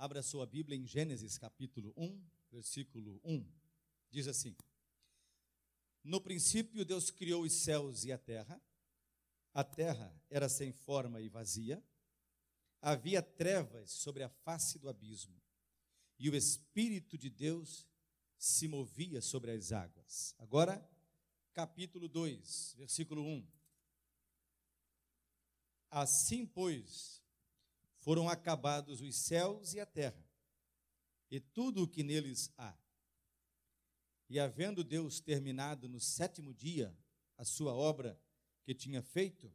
Abra sua Bíblia em Gênesis capítulo 1, versículo 1. Diz assim: No princípio Deus criou os céus e a terra. A terra era sem forma e vazia. Havia trevas sobre a face do abismo. E o Espírito de Deus se movia sobre as águas. Agora, capítulo 2, versículo 1. Assim, pois, foram acabados os céus e a terra, e tudo o que neles há. E havendo Deus terminado no sétimo dia a sua obra que tinha feito,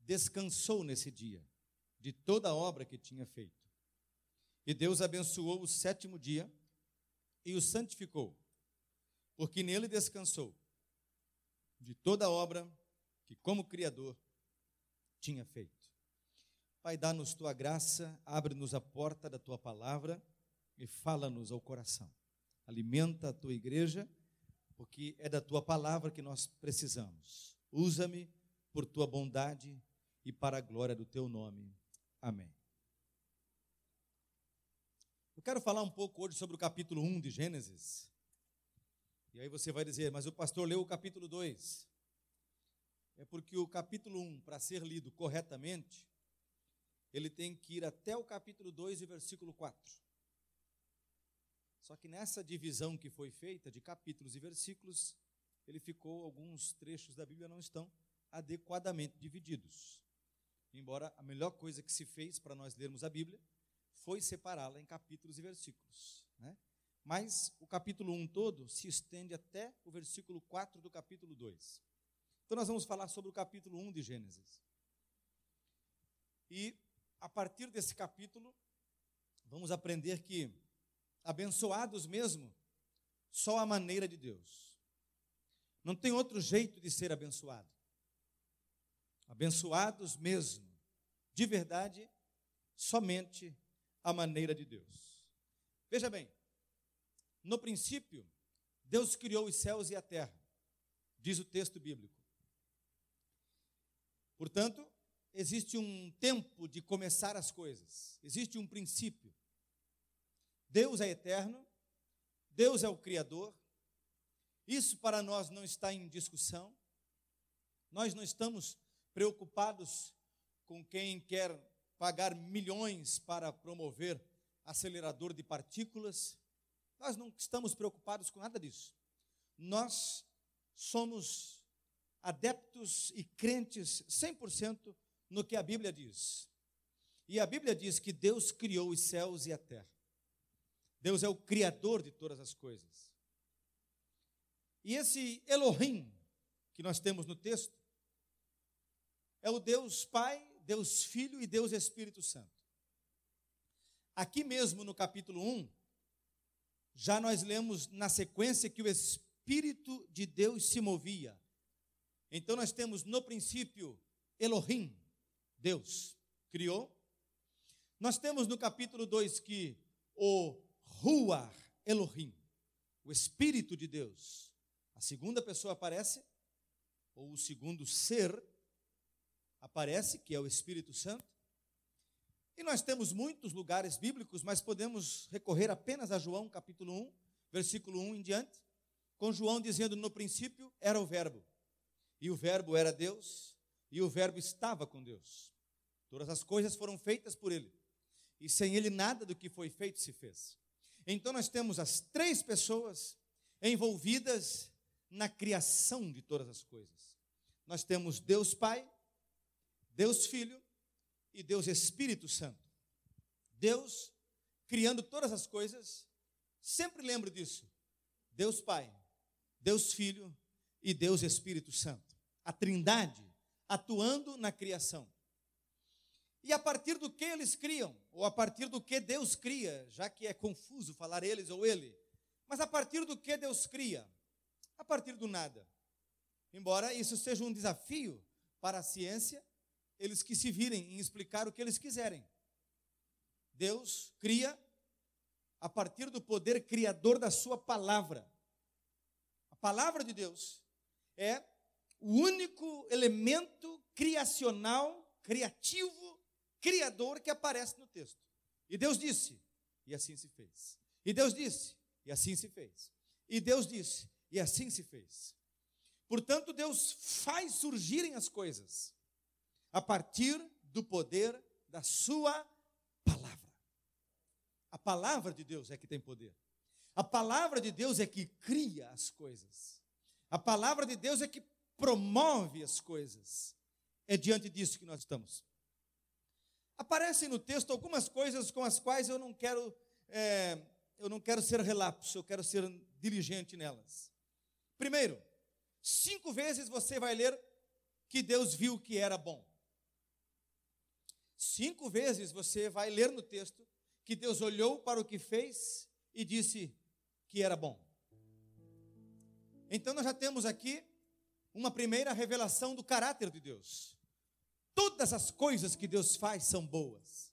descansou nesse dia de toda a obra que tinha feito. E Deus abençoou o sétimo dia e o santificou, porque nele descansou de toda a obra que, como Criador, tinha feito. Pai, dá-nos tua graça, abre-nos a porta da tua palavra e fala-nos ao coração. Alimenta a tua igreja, porque é da tua palavra que nós precisamos. Usa-me por tua bondade e para a glória do teu nome. Amém. Eu quero falar um pouco hoje sobre o capítulo 1 de Gênesis. E aí você vai dizer, mas o pastor leu o capítulo 2. É porque o capítulo 1, para ser lido corretamente, ele tem que ir até o capítulo 2 e versículo 4. Só que nessa divisão que foi feita de capítulos e versículos, ele ficou, alguns trechos da Bíblia não estão adequadamente divididos. Embora a melhor coisa que se fez para nós lermos a Bíblia foi separá-la em capítulos e versículos. Né? Mas o capítulo 1 todo se estende até o versículo 4 do capítulo 2. Então nós vamos falar sobre o capítulo 1 de Gênesis. E a partir desse capítulo, vamos aprender que abençoados mesmo, só a maneira de Deus. Não tem outro jeito de ser abençoado. Abençoados mesmo, de verdade, somente a maneira de Deus. Veja bem, no princípio, Deus criou os céus e a terra, diz o texto bíblico. Portanto, existe um tempo de começar as coisas, existe um princípio. Deus é eterno, Deus é o Criador, isso para nós não está em discussão, nós não estamos preocupados com quem quer pagar milhões para promover acelerador de partículas, nós não estamos preocupados com nada disso. Nós somos adeptos e crentes 100% no que a Bíblia diz. E a Bíblia diz que Deus criou os céus e a terra. Deus é o criador de todas as coisas. E esse Elohim que nós temos no texto é o Deus Pai, Deus Filho e Deus Espírito Santo. Aqui mesmo no capítulo 1, já nós lemos na sequência que o Espírito de Deus se movia. Então nós temos no princípio Elohim, Deus criou. Nós temos no capítulo 2 que o Ruar Elohim, o Espírito de Deus, a segunda pessoa aparece, ou o segundo ser aparece, que é o Espírito Santo. E nós temos muitos lugares bíblicos, mas podemos recorrer apenas a João capítulo 1, versículo 1 em diante, com João dizendo: No princípio era o Verbo, e o Verbo era Deus, e o Verbo estava com Deus. Todas as coisas foram feitas por Ele, e sem Ele nada do que foi feito se fez. Então nós temos as três pessoas envolvidas na criação de todas as coisas. Nós temos Deus Pai, Deus Filho e Deus Espírito Santo. Deus criando todas as coisas, sempre lembro disso. Deus Pai, Deus Filho e Deus Espírito Santo. A Trindade atuando na criação. E a partir do que eles criam, ou a partir do que Deus cria, já que é confuso falar eles ou ele, mas a partir do que Deus cria? A partir do nada. Embora isso seja um desafio para a ciência, eles que se virem em explicar o que eles quiserem. Deus cria a partir do poder criador da sua palavra. A palavra de Deus é o único elemento criacional, criativo, criador que aparece no texto. E Deus disse: e assim se fez. E Deus disse, e assim se fez. E Deus disse, e assim se fez. Portanto, Deus faz surgirem as coisas a partir do poder da Sua palavra. A palavra de Deus é que tem poder. A palavra de Deus é que cria as coisas. A palavra de Deus é que promove as coisas. É diante disso que nós estamos. Aparecem no texto algumas coisas com as quais eu não quero, é, eu não quero ser relapso, eu quero ser diligente nelas. Primeiro, cinco vezes você vai ler que Deus viu que era bom. Cinco vezes você vai ler no texto que Deus olhou para o que fez e disse que era bom. Então nós já temos aqui uma primeira revelação do caráter de Deus. Todas as coisas que Deus faz são boas.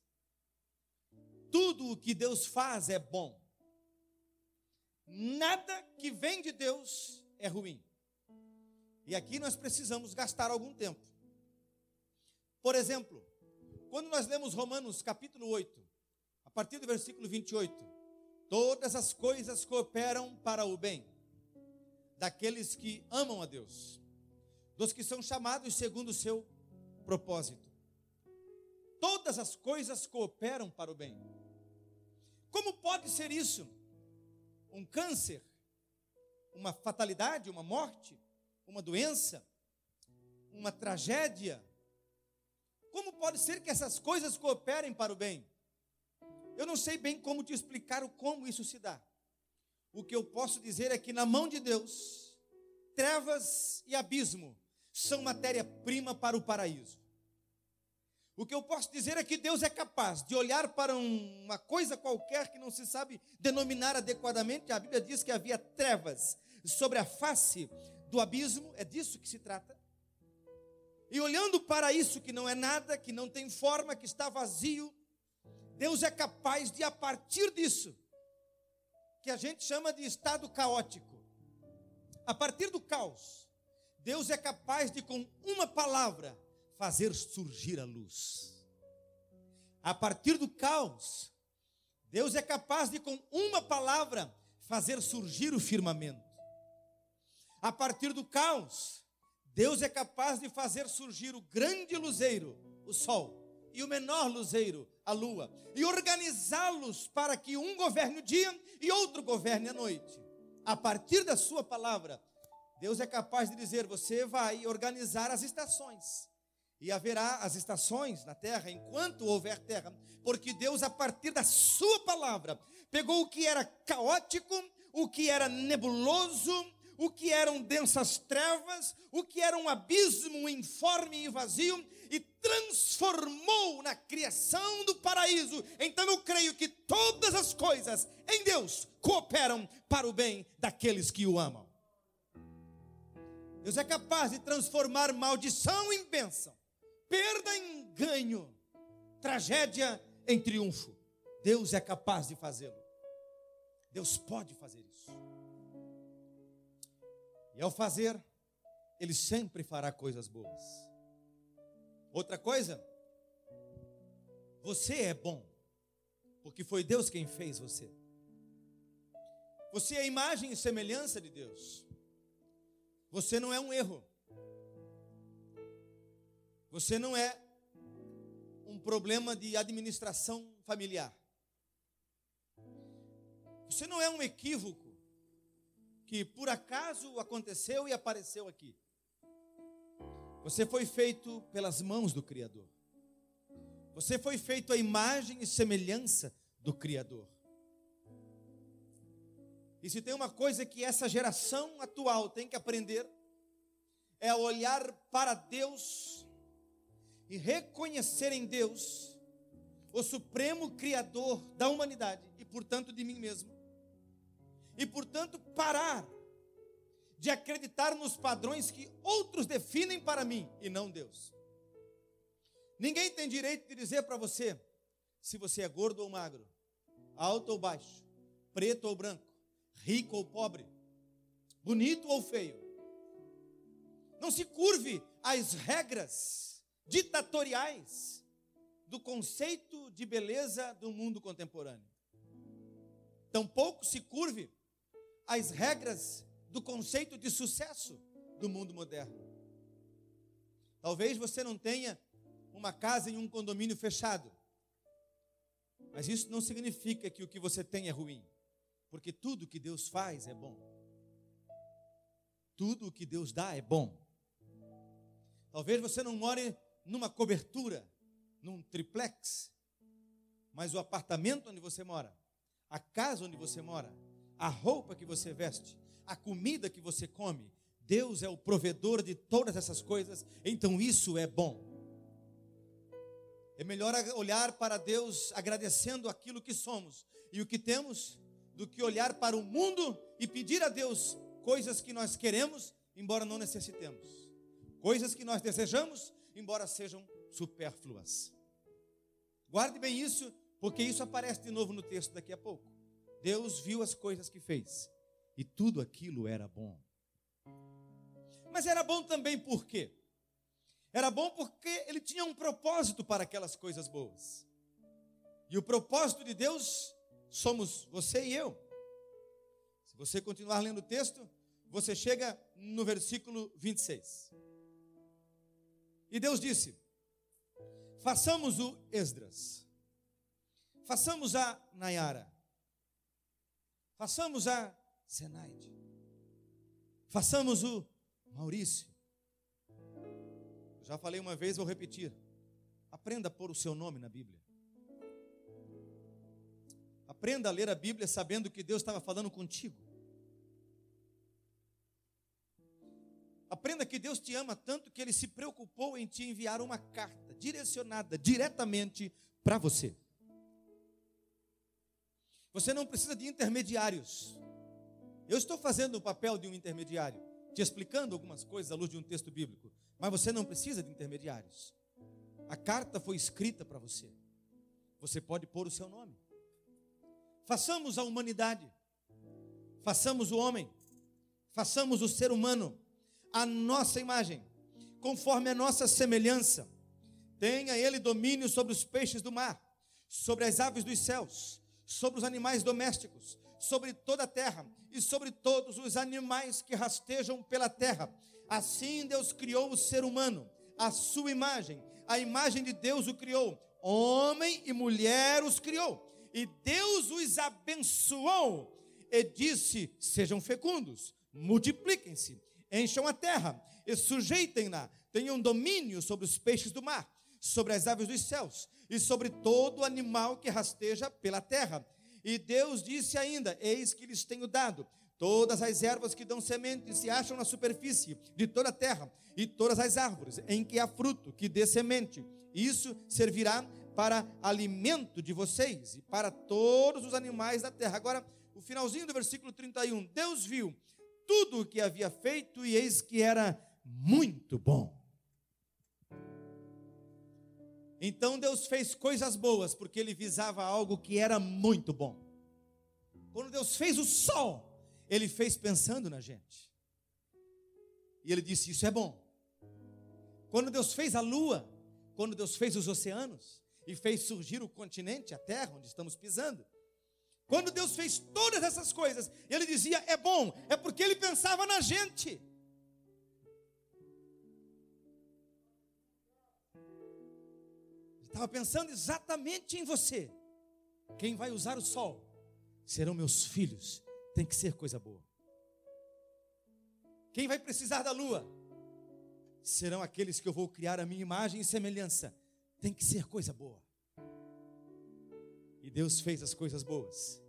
Tudo o que Deus faz é bom. Nada que vem de Deus é ruim. E aqui nós precisamos gastar algum tempo. Por exemplo, quando nós lemos Romanos capítulo 8, a partir do versículo 28, todas as coisas cooperam para o bem daqueles que amam a Deus, dos que são chamados segundo o seu propósito. Todas as coisas cooperam para o bem. Como pode ser isso? Um câncer, uma fatalidade, uma morte, uma doença, uma tragédia. Como pode ser que essas coisas cooperem para o bem? Eu não sei bem como te explicar o como isso se dá. O que eu posso dizer é que na mão de Deus, trevas e abismo são matéria-prima para o paraíso. O que eu posso dizer é que Deus é capaz de olhar para um, uma coisa qualquer que não se sabe denominar adequadamente. A Bíblia diz que havia trevas sobre a face do abismo, é disso que se trata. E olhando para isso que não é nada, que não tem forma, que está vazio, Deus é capaz de, a partir disso, que a gente chama de estado caótico, a partir do caos, Deus é capaz de, com uma palavra, fazer surgir a luz. A partir do caos, Deus é capaz de, com uma palavra, fazer surgir o firmamento. A partir do caos, Deus é capaz de fazer surgir o grande luzeiro, o sol, e o menor luzeiro, a lua, e organizá-los para que um governe o dia e outro governe a noite. A partir da sua palavra, Deus é capaz de dizer: você vai organizar as estações. E haverá as estações na terra enquanto houver terra, porque Deus, a partir da Sua palavra, pegou o que era caótico, o que era nebuloso, o que eram densas trevas, o que era um abismo informe e vazio, e transformou na criação do paraíso. Então eu creio que todas as coisas em Deus cooperam para o bem daqueles que o amam. Deus é capaz de transformar maldição em bênção, perda em ganho, tragédia em triunfo. Deus é capaz de fazê-lo. Deus pode fazer isso. E ao fazer, Ele sempre fará coisas boas. Outra coisa, você é bom, porque foi Deus quem fez você. Você é imagem e semelhança de Deus. Você não é um erro. Você não é um problema de administração familiar. Você não é um equívoco que por acaso aconteceu e apareceu aqui. Você foi feito pelas mãos do Criador. Você foi feito à imagem e semelhança do Criador. E se tem uma coisa que essa geração atual tem que aprender, é olhar para Deus e reconhecer em Deus o supremo Criador da humanidade e, portanto, de mim mesmo. E, portanto, parar de acreditar nos padrões que outros definem para mim e não Deus. Ninguém tem direito de dizer para você se você é gordo ou magro, alto ou baixo, preto ou branco, rico ou pobre, bonito ou feio. Não se curve às regras ditatoriais do conceito de beleza do mundo contemporâneo. Tampouco se curve às regras do conceito de sucesso do mundo moderno. Talvez você não tenha uma casa em um condomínio fechado, mas isso não significa que o que você tem é ruim, porque tudo que Deus faz é bom. Tudo o que Deus dá é bom. Talvez você não more numa cobertura, num triplex, mas o apartamento onde você mora, a casa onde você mora, a roupa que você veste, a comida que você come, Deus é o provedor de todas essas coisas, então isso é bom. É melhor olhar para Deus agradecendo aquilo que somos e o que temos, do que olhar para o mundo e pedir a Deus coisas que nós queremos, embora não necessitemos, coisas que nós desejamos, embora sejam supérfluas. Guarde bem isso, porque isso aparece de novo no texto daqui a pouco. Deus viu as coisas que fez e tudo aquilo era bom. Mas era bom também por quê? Era bom porque ele tinha um propósito para aquelas coisas boas. E o propósito de Deus somos você e eu. Se você continuar lendo o texto, você chega no versículo 26. E Deus disse: Façamos o Esdras, façamos a Nayara, façamos a Zenaide, façamos o Maurício. Já falei uma vez, vou repetir. Aprenda a pôr o seu nome na Bíblia. Aprenda a ler a Bíblia sabendo que Deus estava falando contigo. Aprenda que Deus te ama tanto que Ele se preocupou em te enviar uma carta direcionada diretamente para você. Você não precisa de intermediários. Eu estou fazendo o papel de um intermediário te explicando algumas coisas à luz de um texto bíblico, mas você não precisa de intermediários. A carta foi escrita para você. Você pode pôr o seu nome. Façamos a humanidade, façamos o homem, façamos o ser humano, a nossa imagem, conforme a nossa semelhança. Tenha ele domínio sobre os peixes do mar, sobre as aves dos céus, sobre os animais domésticos, sobre toda a terra e sobre todos os animais que rastejam pela terra. Assim Deus criou o ser humano, a sua imagem, a imagem de Deus o criou, homem e mulher os criou. E Deus os abençoou e disse: Sejam fecundos, multipliquem-se, encham a terra e sujeitem-na, tenham domínio sobre os peixes do mar, sobre as aves dos céus e sobre todo animal que rasteja pela terra e Deus disse ainda: Eis que lhes tenho dado todas as ervas que dão semente se acham na superfície de toda a terra, e todas as árvores em que há fruto que dê semente. Isso servirá para alimento de vocês e para todos os animais da terra. Agora, o finalzinho do versículo 31. Deus viu tudo o que havia feito e eis que era muito bom. Então Deus fez coisas boas porque ele visava algo que era muito bom. Quando Deus fez o sol, ele fez pensando na gente. E ele disse: Isso é bom. Quando Deus fez a lua, quando Deus fez os oceanos e fez surgir o continente, a terra onde estamos pisando. Quando Deus fez todas essas coisas, ele dizia: É bom, é porque ele pensava na gente. Estava pensando exatamente em você. Quem vai usar o sol serão meus filhos. Tem que ser coisa boa. Quem vai precisar da lua serão aqueles que eu vou criar a minha imagem e semelhança. Tem que ser coisa boa. E Deus fez as coisas boas,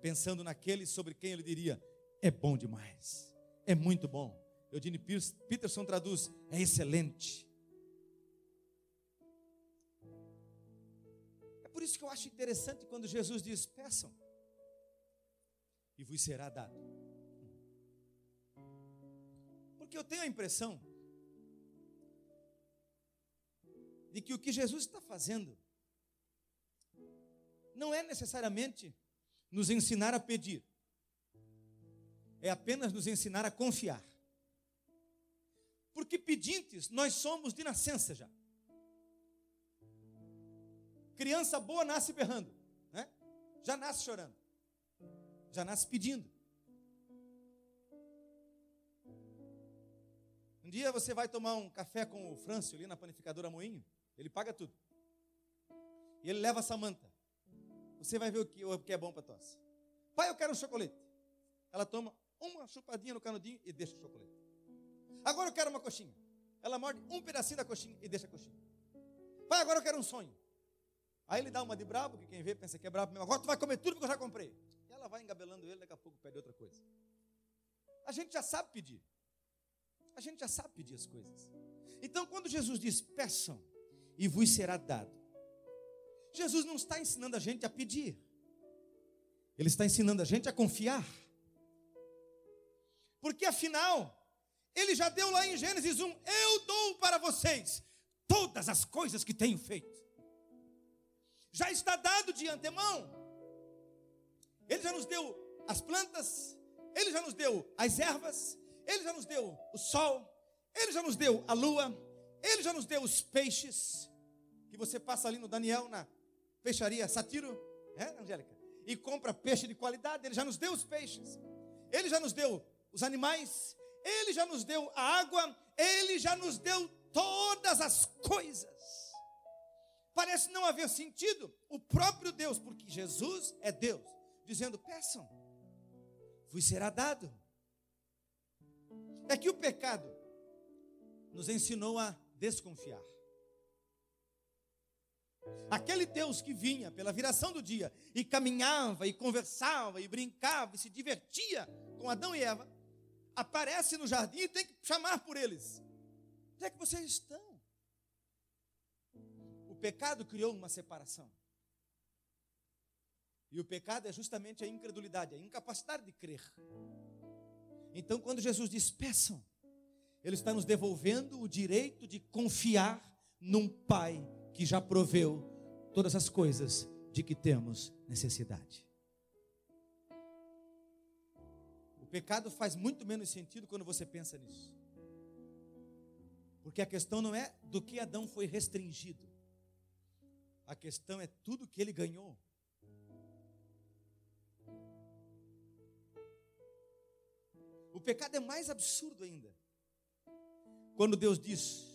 pensando naqueles sobre quem ele diria: é bom demais, é muito bom. Eugene Peterson traduz: é excelente. por isso que eu acho interessante quando Jesus diz: peçam, e vos será dado. Porque eu tenho a impressão de que o que Jesus está fazendo não é necessariamente nos ensinar a pedir, é apenas nos ensinar a confiar. Porque pedintes nós somos de nascença já. Criança boa nasce berrando. Né? já nasce chorando, já nasce pedindo. Um dia você vai tomar um café com o Frâncio ali na panificadora Moinho, ele paga tudo. E ele leva a Samanta. Você vai ver o que, o que é bom para tosse. Pai, eu quero um chocolate. Ela toma uma chupadinha no canudinho e deixa o chocolate. Agora eu quero uma coxinha. Ela morde um pedacinho da coxinha e deixa a coxinha. Pai, agora eu quero um sonho. Aí ele dá uma de brabo, que quem vê pensa que é brabo mesmo. Agora tu vai comer tudo que eu já comprei. E ela vai engabelando ele, daqui a pouco pede outra coisa. A gente já sabe pedir. A gente já sabe pedir as coisas. Então, quando Jesus diz, peçam e vos será dado. Jesus não está ensinando a gente a pedir. Ele está ensinando a gente a confiar. Porque afinal, ele já deu lá em Gênesis 1: Eu dou para vocês todas as coisas que tenho feito. Já está dado de antemão. Ele já nos deu as plantas, ele já nos deu as ervas, ele já nos deu o sol, ele já nos deu a lua, ele já nos deu os peixes, que você passa ali no Daniel, na peixaria Satiro, é, Angélica? E compra peixe de qualidade, ele já nos deu os peixes, ele já nos deu os animais, ele já nos deu a água, ele já nos deu todas as coisas. Parece não haver sentido o próprio Deus, porque Jesus é Deus, dizendo: peçam, vos será dado. É que o pecado nos ensinou a desconfiar. Aquele Deus que vinha pela viração do dia e caminhava e conversava e brincava e se divertia com Adão e Eva, aparece no jardim e tem que chamar por eles. Onde é que vocês estão? O pecado criou uma separação. E o pecado é justamente a incredulidade, a incapacidade de crer. Então, quando Jesus diz peçam, Ele está nos devolvendo o direito de confiar num Pai que já proveu todas as coisas de que temos necessidade. O pecado faz muito menos sentido quando você pensa nisso. Porque a questão não é do que Adão foi restringido. A questão é tudo que ele ganhou. O pecado é mais absurdo ainda. Quando Deus diz: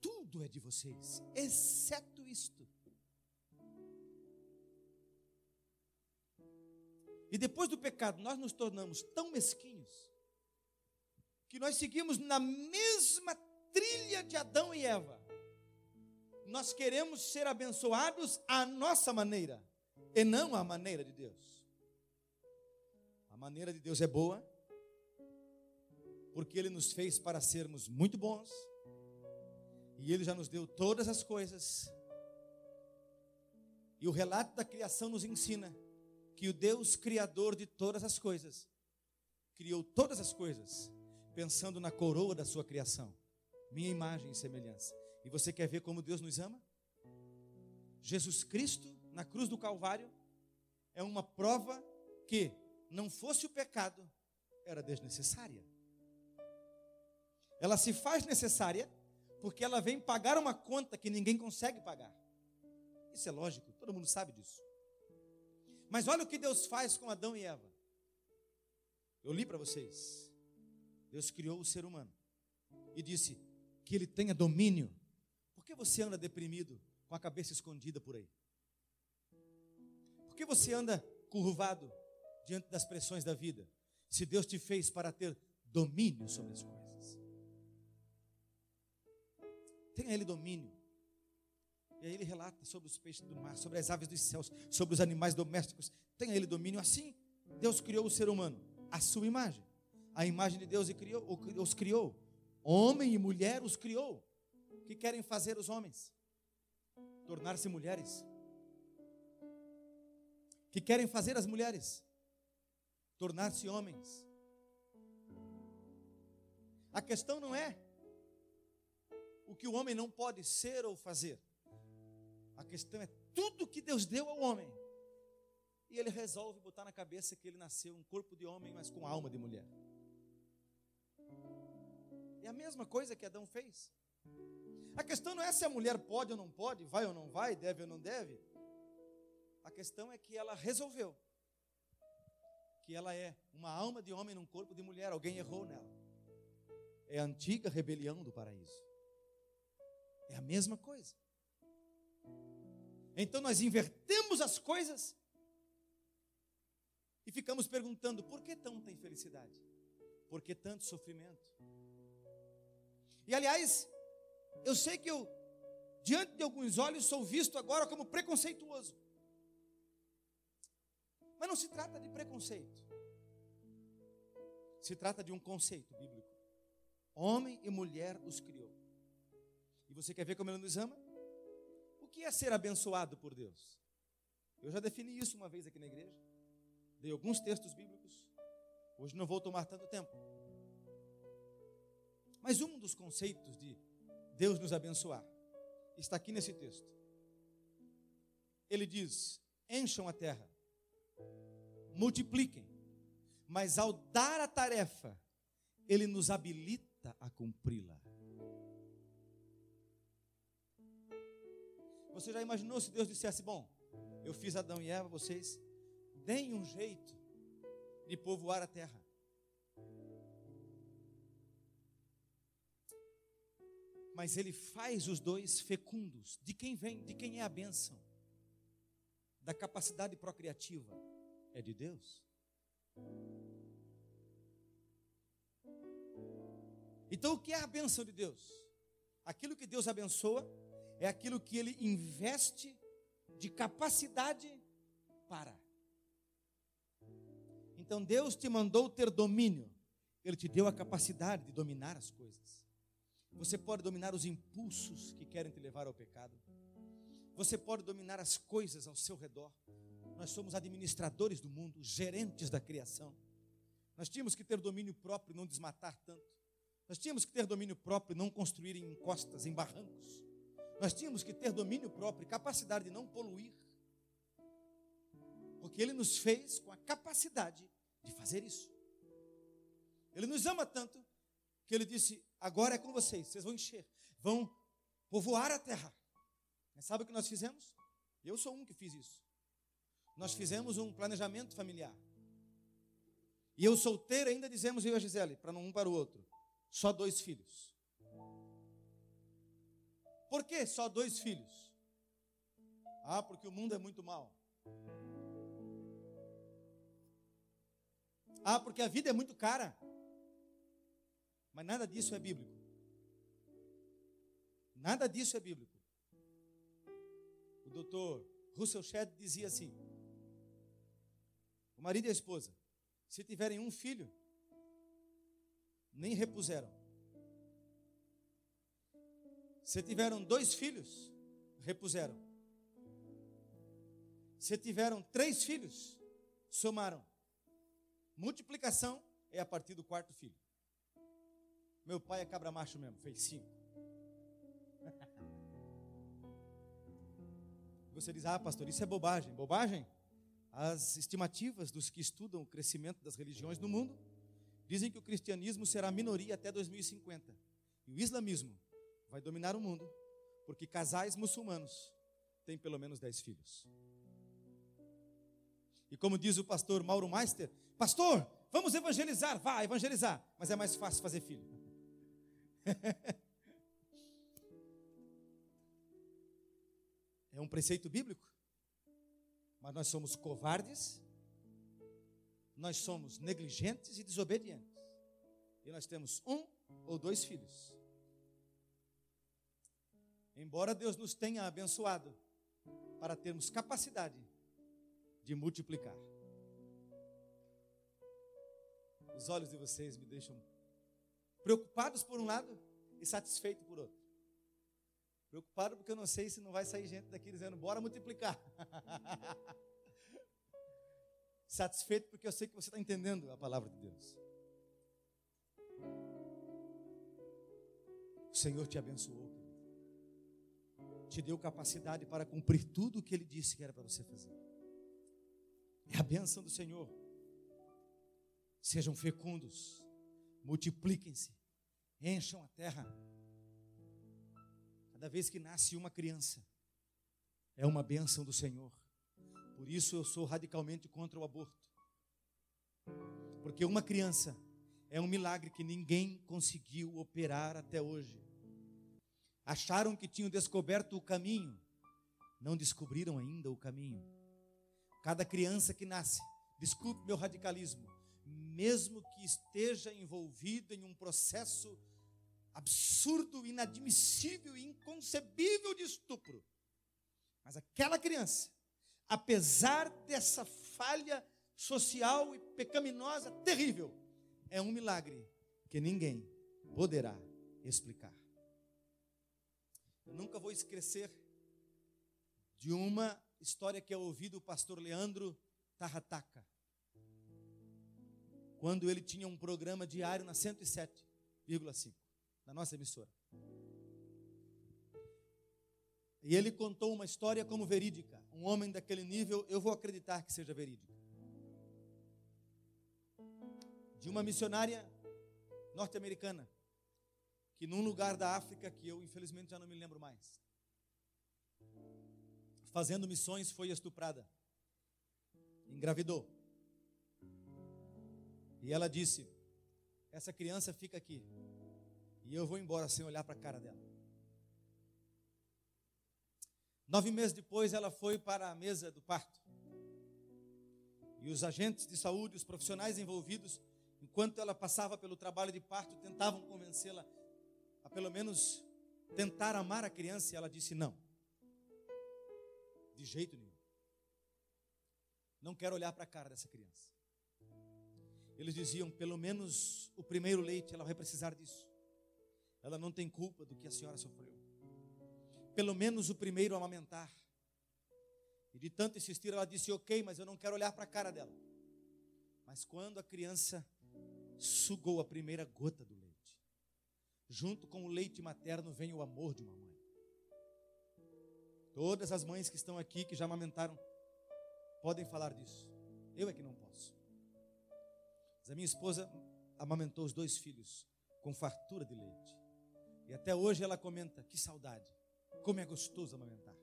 tudo é de vocês, exceto isto. E depois do pecado, nós nos tornamos tão mesquinhos que nós seguimos na mesma trilha de Adão e Eva. Nós queremos ser abençoados à nossa maneira e não à maneira de Deus. A maneira de Deus é boa, porque Ele nos fez para sermos muito bons e Ele já nos deu todas as coisas. E o relato da criação nos ensina que o Deus Criador de todas as coisas criou todas as coisas pensando na coroa da sua criação, minha imagem e semelhança. E você quer ver como Deus nos ama? Jesus Cristo na cruz do Calvário é uma prova que não fosse o pecado, era desnecessária. Ela se faz necessária porque ela vem pagar uma conta que ninguém consegue pagar. Isso é lógico, todo mundo sabe disso. Mas olha o que Deus faz com Adão e Eva. Eu li para vocês. Deus criou o ser humano e disse que ele tenha domínio. Por que você anda deprimido, com a cabeça escondida por aí? Por que você anda curvado diante das pressões da vida? Se Deus te fez para ter domínio sobre as coisas. Tenha ele domínio. E aí ele relata sobre os peixes do mar, sobre as aves dos céus, sobre os animais domésticos. Tenha ele domínio. Assim, Deus criou o ser humano, a sua imagem. A imagem de Deus os criou. Homem e mulher os criou. O que querem fazer os homens? Tornar-se mulheres. O que querem fazer as mulheres? Tornar-se homens. A questão não é o que o homem não pode ser ou fazer. A questão é tudo que Deus deu ao homem. E ele resolve botar na cabeça que ele nasceu um corpo de homem, mas com alma de mulher. É a mesma coisa que Adão fez. A questão não é se a mulher pode ou não pode, vai ou não vai, deve ou não deve. A questão é que ela resolveu que ela é uma alma de homem num corpo de mulher, alguém errou nela. É a antiga rebelião do paraíso. É a mesma coisa. Então nós invertemos as coisas e ficamos perguntando: por que tanta infelicidade? Por que tanto sofrimento? E aliás, eu sei que eu, diante de alguns olhos, sou visto agora como preconceituoso. Mas não se trata de preconceito. Se trata de um conceito bíblico. Homem e mulher os criou. Você quer ver como ele nos ama? O que é ser abençoado por Deus? Eu já defini isso uma vez aqui na igreja. Dei alguns textos bíblicos. Hoje não vou tomar tanto tempo. Mas um dos conceitos de Deus nos abençoar está aqui nesse texto. Ele diz: encham a terra, multipliquem, mas ao dar a tarefa, Ele nos habilita a cumpri-la. Você já imaginou se Deus dissesse: Bom, eu fiz Adão e Eva, vocês deem um jeito de povoar a terra. Mas ele faz os dois fecundos. De quem vem? De quem é a bênção? Da capacidade procriativa. É de Deus. Então, o que é a bênção de Deus? Aquilo que Deus abençoa é aquilo que ele investe de capacidade para. Então Deus te mandou ter domínio, Ele te deu a capacidade de dominar as coisas. Você pode dominar os impulsos que querem te levar ao pecado. Você pode dominar as coisas ao seu redor. Nós somos administradores do mundo, gerentes da criação. Nós tínhamos que ter domínio próprio e não desmatar tanto. Nós tínhamos que ter domínio próprio e não construir em encostas, em barrancos. Nós tínhamos que ter domínio próprio capacidade de não poluir. Porque Ele nos fez com a capacidade de fazer isso. Ele nos ama tanto que Ele disse: agora é com vocês, vocês vão encher, vão povoar a terra. Mas sabe o que nós fizemos? Eu sou um que fiz isso. Nós fizemos um planejamento familiar. E eu solteiro ainda dizemos eu e a Gisele, para um para o outro, só dois filhos. Por que só dois filhos? Ah, porque o mundo é muito mal. Ah, porque a vida é muito cara. Mas nada disso é bíblico. Nada disso é bíblico. O doutor Russell Shedd dizia assim: o marido e a esposa, se tiverem um filho, nem repuseram. Se tiveram dois filhos, repuseram. Se tiveram três filhos, somaram. Multiplicação é a partir do quarto filho. Meu pai é cabra macho mesmo, fez cinco. Você diz, ah, pastor, isso é bobagem. Bobagem? As estimativas dos que estudam o crescimento das religiões no mundo dizem que o cristianismo será minoria até 2050. E o islamismo vai dominar o mundo, porque casais muçulmanos têm pelo menos dez filhos. E como diz o pastor Mauro Meister, pastor, vamos evangelizar, vá evangelizar, mas é mais fácil fazer filho. é um preceito bíblico, mas nós somos covardes, nós somos negligentes e desobedientes, e nós temos um ou dois filhos. Embora Deus nos tenha abençoado para termos capacidade de multiplicar. Os olhos de vocês me deixam preocupados por um lado e satisfeito por outro. Preocupado porque eu não sei se não vai sair gente daqui dizendo, bora multiplicar. Satisfeito porque eu sei que você está entendendo a palavra de Deus. O Senhor te abençoou te deu capacidade para cumprir tudo o que ele disse que era para você fazer. É a bênção do Senhor. Sejam fecundos, multipliquem-se, encham a terra. Cada vez que nasce uma criança, é uma bênção do Senhor, Por isso eu sou radicalmente contra o aborto. Porque uma criança é um milagre que ninguém conseguiu operar até hoje. Acharam que tinham descoberto o caminho, não descobriram ainda o caminho. Cada criança que nasce, desculpe meu radicalismo, mesmo que esteja envolvido em um processo absurdo, inadmissível e inconcebível de estupro, mas aquela criança, apesar dessa falha social e pecaminosa terrível, é um milagre que ninguém poderá explicar. Eu nunca vou esquecer de uma história que eu ouvi do pastor Leandro Tarrataca, quando ele tinha um programa diário na 107,5, na nossa emissora. E ele contou uma história como verídica. Um homem daquele nível, eu vou acreditar que seja verídica. De uma missionária norte-americana, que num lugar da África que eu infelizmente já não me lembro mais, fazendo missões, foi estuprada, engravidou. E ela disse: Essa criança fica aqui, e eu vou embora sem olhar para a cara dela. Nove meses depois, ela foi para a mesa do parto. E os agentes de saúde, os profissionais envolvidos, enquanto ela passava pelo trabalho de parto, tentavam convencê-la a pelo menos tentar amar a criança, e ela disse: Não. De jeito nenhum. Não quero olhar para a cara dessa criança. Eles diziam: pelo menos o primeiro leite, ela vai precisar disso. Ela não tem culpa do que a senhora sofreu. Pelo menos o primeiro a amamentar. E de tanto insistir, ela disse: Ok, mas eu não quero olhar para a cara dela. Mas quando a criança sugou a primeira gota do junto com o leite materno vem o amor de uma mãe. Todas as mães que estão aqui, que já amamentaram, podem falar disso. Eu é que não posso. Mas a minha esposa amamentou os dois filhos com fartura de leite. E até hoje ela comenta: que saudade, como é gostoso amamentar.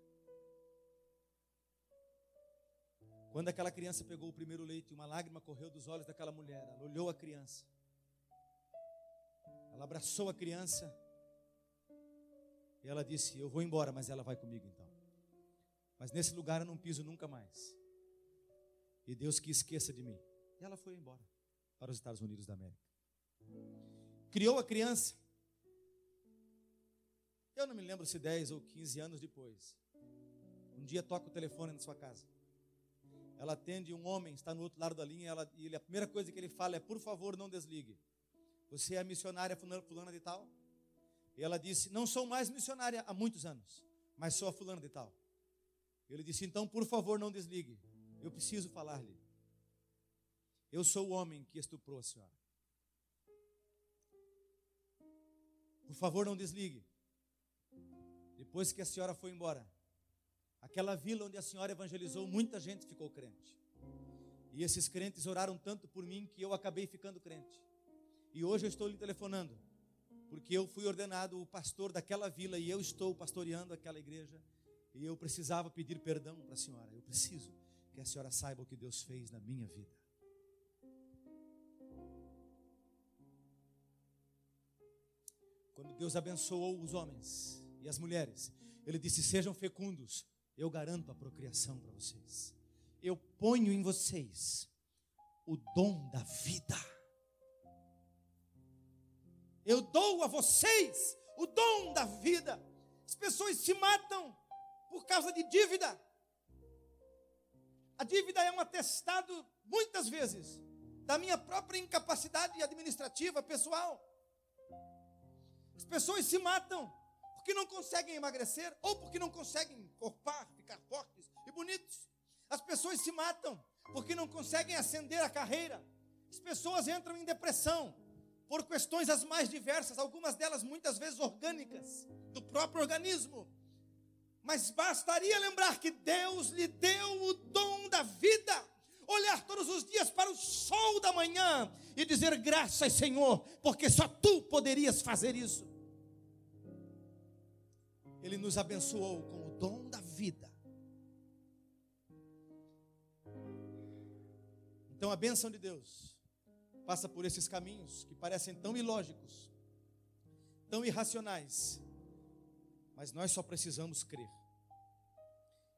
Quando aquela criança pegou o primeiro leite, uma lágrima correu dos olhos daquela mulher. Ela olhou a criança. Ela abraçou a criança. E ela disse: Eu vou embora, mas ela vai comigo então. Mas nesse lugar eu não piso nunca mais. E Deus que esqueça de mim. E ela foi embora para os Estados Unidos da América. Criou a criança. Eu não me lembro se 10 ou 15 anos depois. Um dia toca o telefone na sua casa. Ela atende um homem, está no outro lado da linha, ela, e a primeira coisa que ele fala é: Por favor, não desligue. Você é missionária fulana de tal? E ela disse: Não sou mais missionária há muitos anos, mas sou a fulana de tal. Ele disse: Então, por favor, não desligue. Eu preciso falar-lhe. Eu sou o homem que estuprou a senhora. Por favor, não desligue. Depois que a senhora foi embora, aquela vila onde a senhora evangelizou, muita gente ficou crente. E esses crentes oraram tanto por mim que eu acabei ficando crente. E hoje eu estou lhe telefonando, porque eu fui ordenado o pastor daquela vila e eu estou pastoreando aquela igreja. E eu precisava pedir perdão para a senhora. Eu preciso que a senhora saiba o que Deus fez na minha vida. Quando Deus abençoou os homens e as mulheres, Ele disse: Sejam fecundos, eu garanto a procriação para vocês. Eu ponho em vocês o dom da vida. Eu dou a vocês o dom da vida. As pessoas se matam por causa de dívida. A dívida é um atestado, muitas vezes, da minha própria incapacidade administrativa, pessoal. As pessoas se matam porque não conseguem emagrecer ou porque não conseguem corpar, ficar fortes e bonitos. As pessoas se matam porque não conseguem ascender a carreira. As pessoas entram em depressão por questões as mais diversas, algumas delas muitas vezes orgânicas, do próprio organismo. Mas bastaria lembrar que Deus lhe deu o dom da vida. Olhar todos os dias para o sol da manhã e dizer graças, Senhor, porque só tu poderias fazer isso. Ele nos abençoou com o dom da vida. Então a bênção de Deus passa por esses caminhos que parecem tão ilógicos, tão irracionais, mas nós só precisamos crer.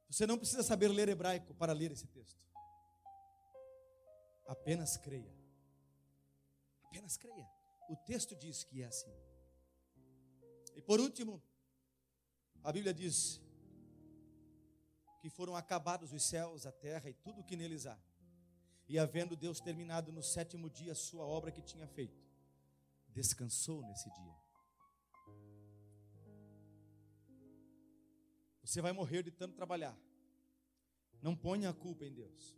Você não precisa saber ler hebraico para ler esse texto. Apenas creia. Apenas creia. O texto diz que é assim. E por último, a Bíblia diz que foram acabados os céus, a terra e tudo o que neles há. E havendo Deus terminado no sétimo dia a sua obra que tinha feito, descansou nesse dia. Você vai morrer de tanto trabalhar. Não ponha a culpa em Deus.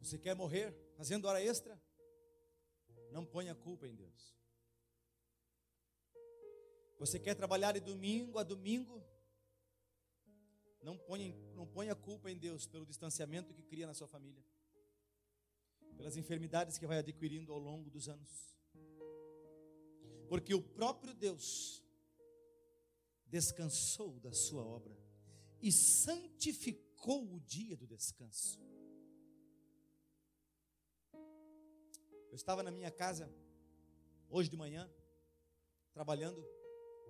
Você quer morrer fazendo hora extra? Não ponha a culpa em Deus. Você quer trabalhar de domingo a domingo? Não ponha, não ponha culpa em Deus pelo distanciamento que cria na sua família, pelas enfermidades que vai adquirindo ao longo dos anos. Porque o próprio Deus descansou da sua obra e santificou o dia do descanso. Eu estava na minha casa hoje de manhã, trabalhando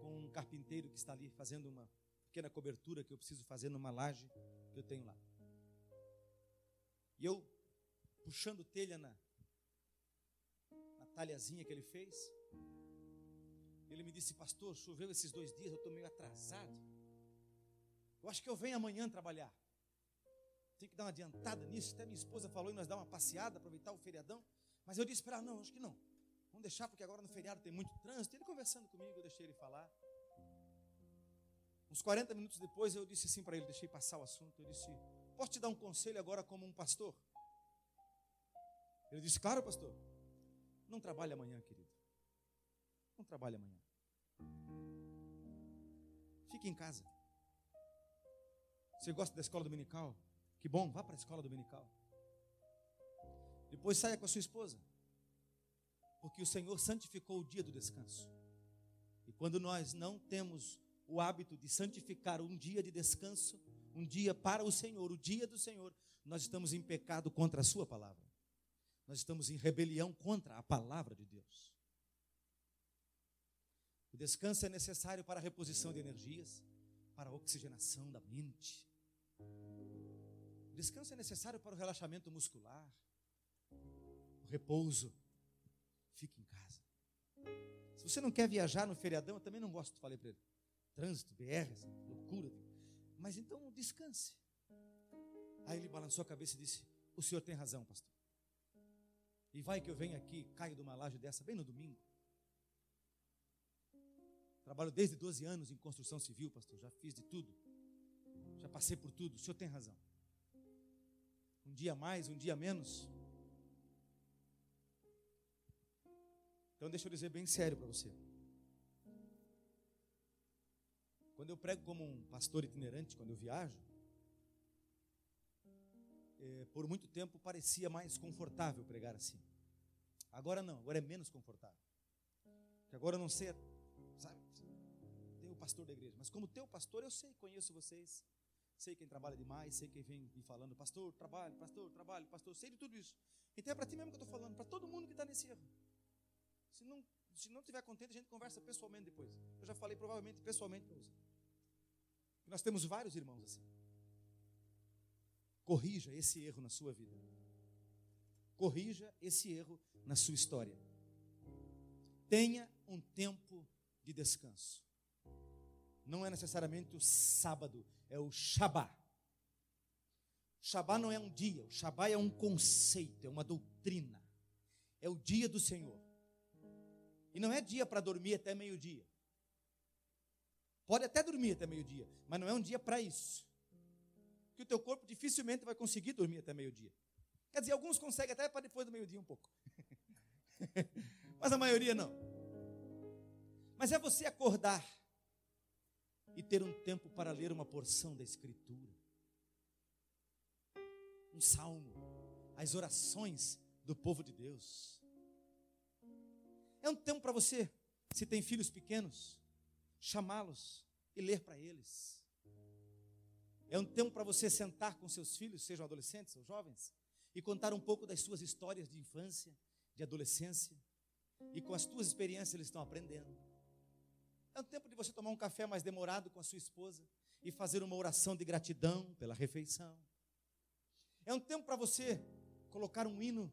com um carpinteiro que está ali fazendo uma pequena cobertura que eu preciso fazer numa laje que eu tenho lá. E eu puxando telha na, na talhazinha que ele fez, ele me disse, pastor, choveu esses dois dias, eu estou meio atrasado. Eu acho que eu venho amanhã trabalhar. Tem que dar uma adiantada nisso. Até minha esposa falou em nós dar uma passeada, aproveitar o feriadão. Mas eu disse para ela, não, acho que não. Vamos deixar, porque agora no feriado tem muito trânsito. Ele conversando comigo, eu deixei ele falar. Uns 40 minutos depois, eu disse assim para ele, deixei passar o assunto. Eu disse, posso te dar um conselho agora como um pastor? Ele disse, claro, pastor. Não trabalhe amanhã, querido. Não trabalhe amanhã. Fique em casa. Você gosta da escola dominical? Que bom, vá para a escola dominical. Depois saia com a sua esposa. Porque o Senhor santificou o dia do descanso. E quando nós não temos o hábito de santificar um dia de descanso, um dia para o Senhor, o dia do Senhor, nós estamos em pecado contra a Sua palavra. Nós estamos em rebelião contra a palavra de Deus. O descanso é necessário para a reposição de energias, para a oxigenação da mente. O descanso é necessário para o relaxamento muscular, o repouso. Fique em casa. Se você não quer viajar no feriadão, eu também não gosto, falei para ele. Trânsito, BR, essa loucura. Mas então descanse. Aí ele balançou a cabeça e disse: O senhor tem razão, pastor. E vai que eu venho aqui, caio de uma laje dessa, bem no domingo. Trabalho desde 12 anos em construção civil, pastor. Já fiz de tudo. Já passei por tudo. O senhor tem razão. Um dia mais, um dia menos. Então deixa eu dizer bem sério para você. Quando eu prego como um pastor itinerante, quando eu viajo, é, por muito tempo parecia mais confortável pregar assim. Agora não, agora é menos confortável. Porque agora eu não sei pastor da igreja, mas como teu pastor, eu sei, conheço vocês, sei quem trabalha demais, sei quem vem me falando, pastor, trabalho, pastor, trabalho, pastor, sei de tudo isso. Então é para ti mesmo que eu estou falando, para todo mundo que está nesse erro. Se não, se não estiver contente, a gente conversa pessoalmente depois. Eu já falei provavelmente pessoalmente para você. Nós temos vários irmãos assim. Corrija esse erro na sua vida. Corrija esse erro na sua história. Tenha um tempo de descanso não é necessariamente o sábado, é o Shabá. Shabá não é um dia, o Shabá é um conceito, é uma doutrina. É o dia do Senhor. E não é dia para dormir até meio-dia. Pode até dormir até meio-dia, mas não é um dia para isso. Que o teu corpo dificilmente vai conseguir dormir até meio-dia. Quer dizer, alguns conseguem até para depois do meio-dia um pouco. mas a maioria não. Mas é você acordar e ter um tempo para ler uma porção da Escritura, um salmo, as orações do povo de Deus. É um tempo para você, se tem filhos pequenos, chamá-los e ler para eles. É um tempo para você sentar com seus filhos, sejam adolescentes ou jovens, e contar um pouco das suas histórias de infância, de adolescência, e com as tuas experiências eles estão aprendendo. É um tempo de você tomar um café mais demorado com a sua esposa e fazer uma oração de gratidão pela refeição. É um tempo para você colocar um hino.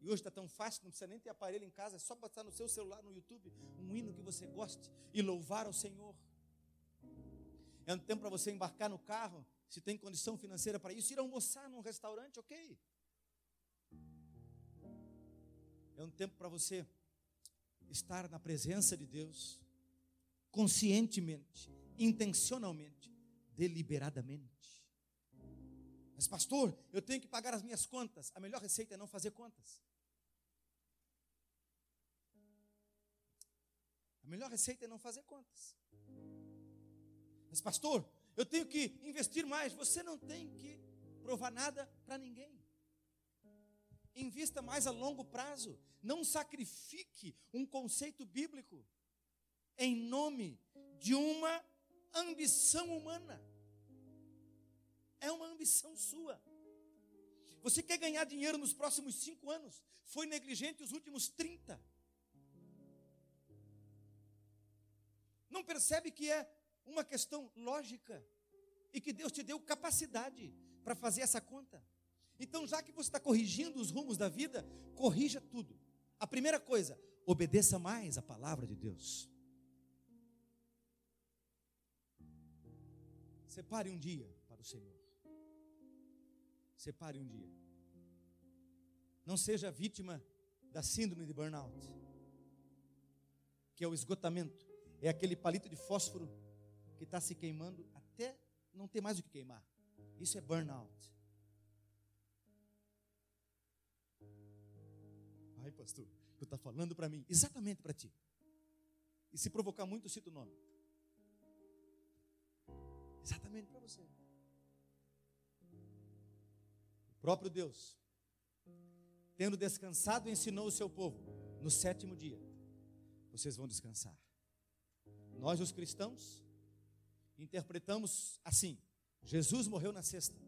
E hoje está tão fácil, não precisa nem ter aparelho em casa, é só botar no seu celular, no YouTube, um hino que você goste e louvar ao Senhor. É um tempo para você embarcar no carro, se tem condição financeira para isso, ir almoçar num restaurante, ok. É um tempo para você estar na presença de Deus, conscientemente, intencionalmente, deliberadamente. Mas, pastor, eu tenho que pagar as minhas contas. A melhor receita é não fazer contas. A melhor receita é não fazer contas. Mas, pastor, eu tenho que investir mais. Você não tem que provar nada para ninguém. Invista mais a longo prazo. Não sacrifique um conceito bíblico em nome de uma ambição humana. É uma ambição sua. Você quer ganhar dinheiro nos próximos cinco anos? Foi negligente os últimos 30. Não percebe que é uma questão lógica e que Deus te deu capacidade para fazer essa conta. Então, já que você está corrigindo os rumos da vida, corrija tudo. A primeira coisa, obedeça mais a palavra de Deus. Separe um dia para o Senhor. Separe um dia. Não seja vítima da síndrome de burnout, que é o esgotamento. É aquele palito de fósforo que está se queimando até não ter mais o que queimar. Isso é burnout. Ai, pastor, tu está falando para mim, exatamente para ti. E se provocar muito, cita o nome. Exatamente para você. O próprio Deus, tendo descansado, ensinou o seu povo no sétimo dia. Vocês vão descansar. Nós, os cristãos, interpretamos assim: Jesus morreu na sexta,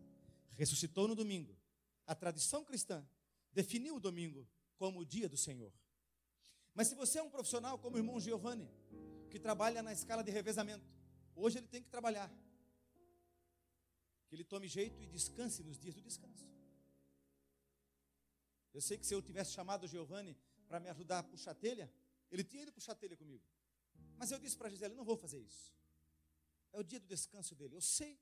ressuscitou no domingo. A tradição cristã definiu o domingo como o dia do Senhor. Mas se você é um profissional como o irmão Giovanni, que trabalha na escala de revezamento, hoje ele tem que trabalhar. Que ele tome jeito e descanse nos dias do descanso. Eu sei que se eu tivesse chamado o Giovanni para me ajudar a puxar telha, ele tinha ido puxar telha comigo. Mas eu disse para Gisele: não vou fazer isso. É o dia do descanso dele. Eu sei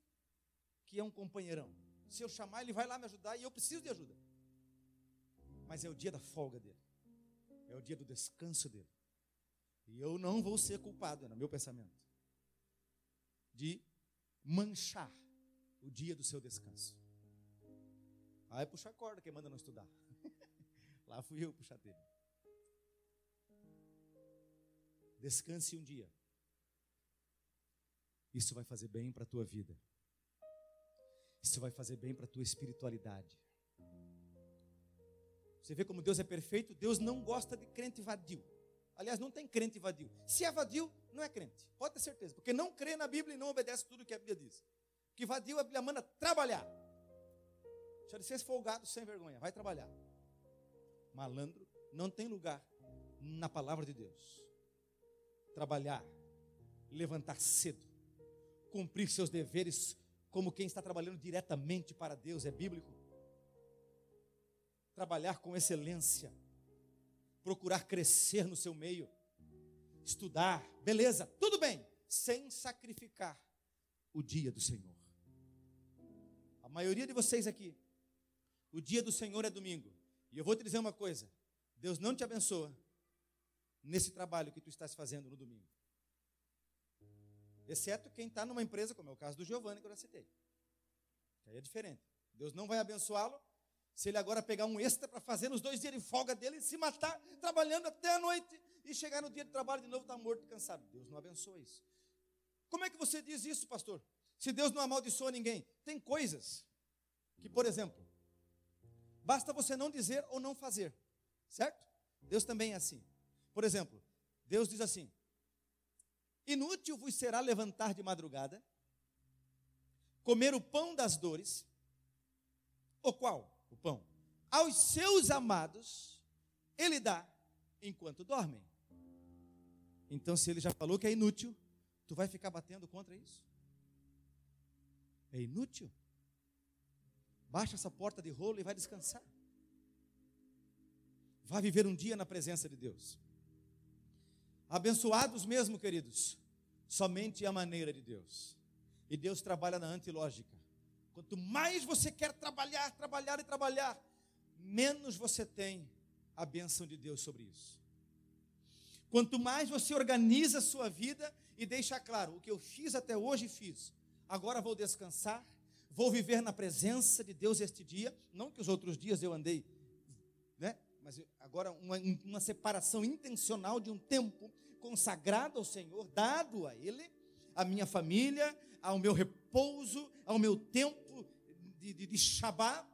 que é um companheirão. Se eu chamar, ele vai lá me ajudar e eu preciso de ajuda. Mas é o dia da folga dele. É o dia do descanso dele. E eu não vou ser culpado, é no meu pensamento, de manchar o dia do seu descanso. Aí puxar corda, quem manda não estudar. Lá fui eu puxar dele. Descanse um dia. Isso vai fazer bem para a tua vida. Isso vai fazer bem para a tua espiritualidade. Você vê como Deus é perfeito? Deus não gosta de crente vadio. Aliás, não tem crente vadio. Se é vadio, não é crente. Pode ter certeza. Porque não crê na Bíblia e não obedece tudo que a Bíblia diz. Que vadio a Bíblia manda trabalhar. Deixa de ser folgado sem vergonha. Vai trabalhar. Malandro não tem lugar na palavra de Deus. Trabalhar, levantar cedo, cumprir seus deveres como quem está trabalhando diretamente para Deus, é bíblico. Trabalhar com excelência, procurar crescer no seu meio, estudar, beleza, tudo bem, sem sacrificar o dia do Senhor. A maioria de vocês aqui, o dia do Senhor é domingo. E eu vou te dizer uma coisa: Deus não te abençoa nesse trabalho que tu estás fazendo no domingo. Exceto quem está numa empresa, como é o caso do Giovanni que eu já citei. Aí é diferente. Deus não vai abençoá-lo se ele agora pegar um extra para fazer nos dois dias de folga dele e se matar trabalhando até a noite e chegar no dia de trabalho de novo está morto e cansado. Deus não abençoa isso. Como é que você diz isso, pastor? Se Deus não amaldiçoa ninguém. Tem coisas que, por exemplo, basta você não dizer ou não fazer, certo? Deus também é assim. Por exemplo, Deus diz assim: Inútil vos será levantar de madrugada, comer o pão das dores, o qual? O pão. Aos seus amados, ele dá enquanto dormem. Então, se ele já falou que é inútil, tu vai ficar batendo contra isso? É inútil. Baixa essa porta de rolo e vai descansar. Vai viver um dia na presença de Deus. Abençoados mesmo, queridos, somente a maneira de Deus. E Deus trabalha na antilógica. Quanto mais você quer trabalhar, trabalhar e trabalhar, menos você tem a bênção de Deus sobre isso. Quanto mais você organiza a sua vida e deixa claro, o que eu fiz até hoje fiz, agora vou descansar, vou viver na presença de Deus este dia, não que os outros dias eu andei? Mas agora uma, uma separação intencional de um tempo consagrado ao Senhor, dado a Ele, a minha família, ao meu repouso, ao meu tempo de, de, de Shabá,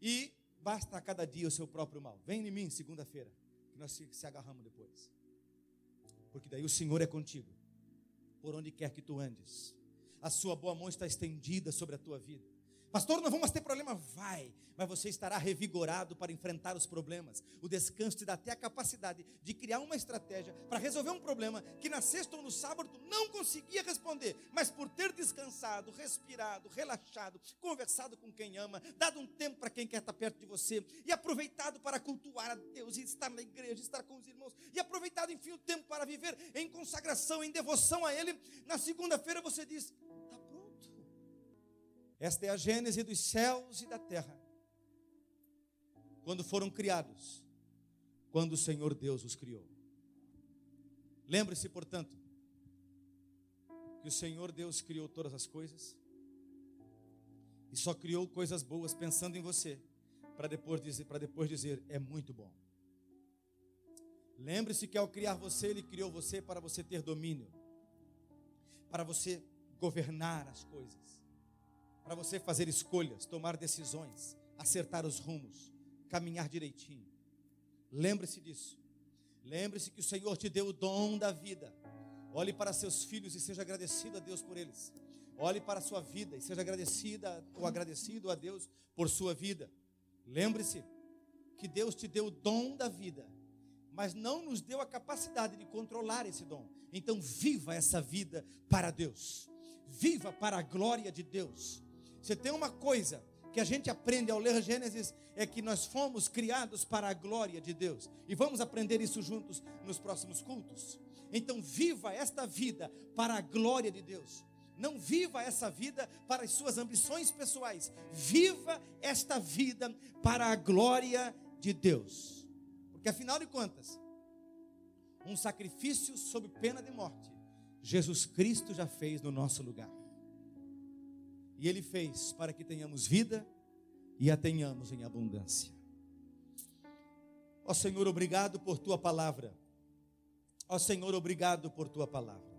e basta a cada dia o seu próprio mal. Vem em mim segunda-feira, que nós se agarramos depois. Porque daí o Senhor é contigo, por onde quer que tu andes a sua boa mão está estendida sobre a tua vida. Pastor, não vamos ter problema? Vai, mas você estará revigorado para enfrentar os problemas. O descanso te dá até a capacidade de criar uma estratégia para resolver um problema que na sexta ou no sábado não conseguia responder, mas por ter descansado, respirado, relaxado, conversado com quem ama, dado um tempo para quem quer estar perto de você e aproveitado para cultuar a Deus e estar na igreja, estar com os irmãos e aproveitado, enfim, o tempo para viver em consagração, em devoção a Ele. Na segunda-feira você diz: esta é a gênese dos céus e da terra. Quando foram criados, quando o Senhor Deus os criou. Lembre-se, portanto, que o Senhor Deus criou todas as coisas e só criou coisas boas pensando em você, para depois dizer, para depois dizer é muito bom. Lembre-se que ao criar você, ele criou você para você ter domínio, para você governar as coisas para você fazer escolhas, tomar decisões, acertar os rumos, caminhar direitinho. Lembre-se disso. Lembre-se que o Senhor te deu o dom da vida. Olhe para seus filhos e seja agradecido a Deus por eles. Olhe para a sua vida e seja agradecida ou agradecido a Deus por sua vida. Lembre-se que Deus te deu o dom da vida, mas não nos deu a capacidade de controlar esse dom. Então, viva essa vida para Deus. Viva para a glória de Deus. Você tem uma coisa que a gente aprende ao ler Gênesis é que nós fomos criados para a glória de Deus. E vamos aprender isso juntos nos próximos cultos. Então, viva esta vida para a glória de Deus. Não viva essa vida para as suas ambições pessoais. Viva esta vida para a glória de Deus. Porque afinal de contas, um sacrifício sob pena de morte, Jesus Cristo já fez no nosso lugar. E Ele fez para que tenhamos vida e a tenhamos em abundância. Ó Senhor, obrigado por tua palavra. Ó Senhor, obrigado por tua palavra.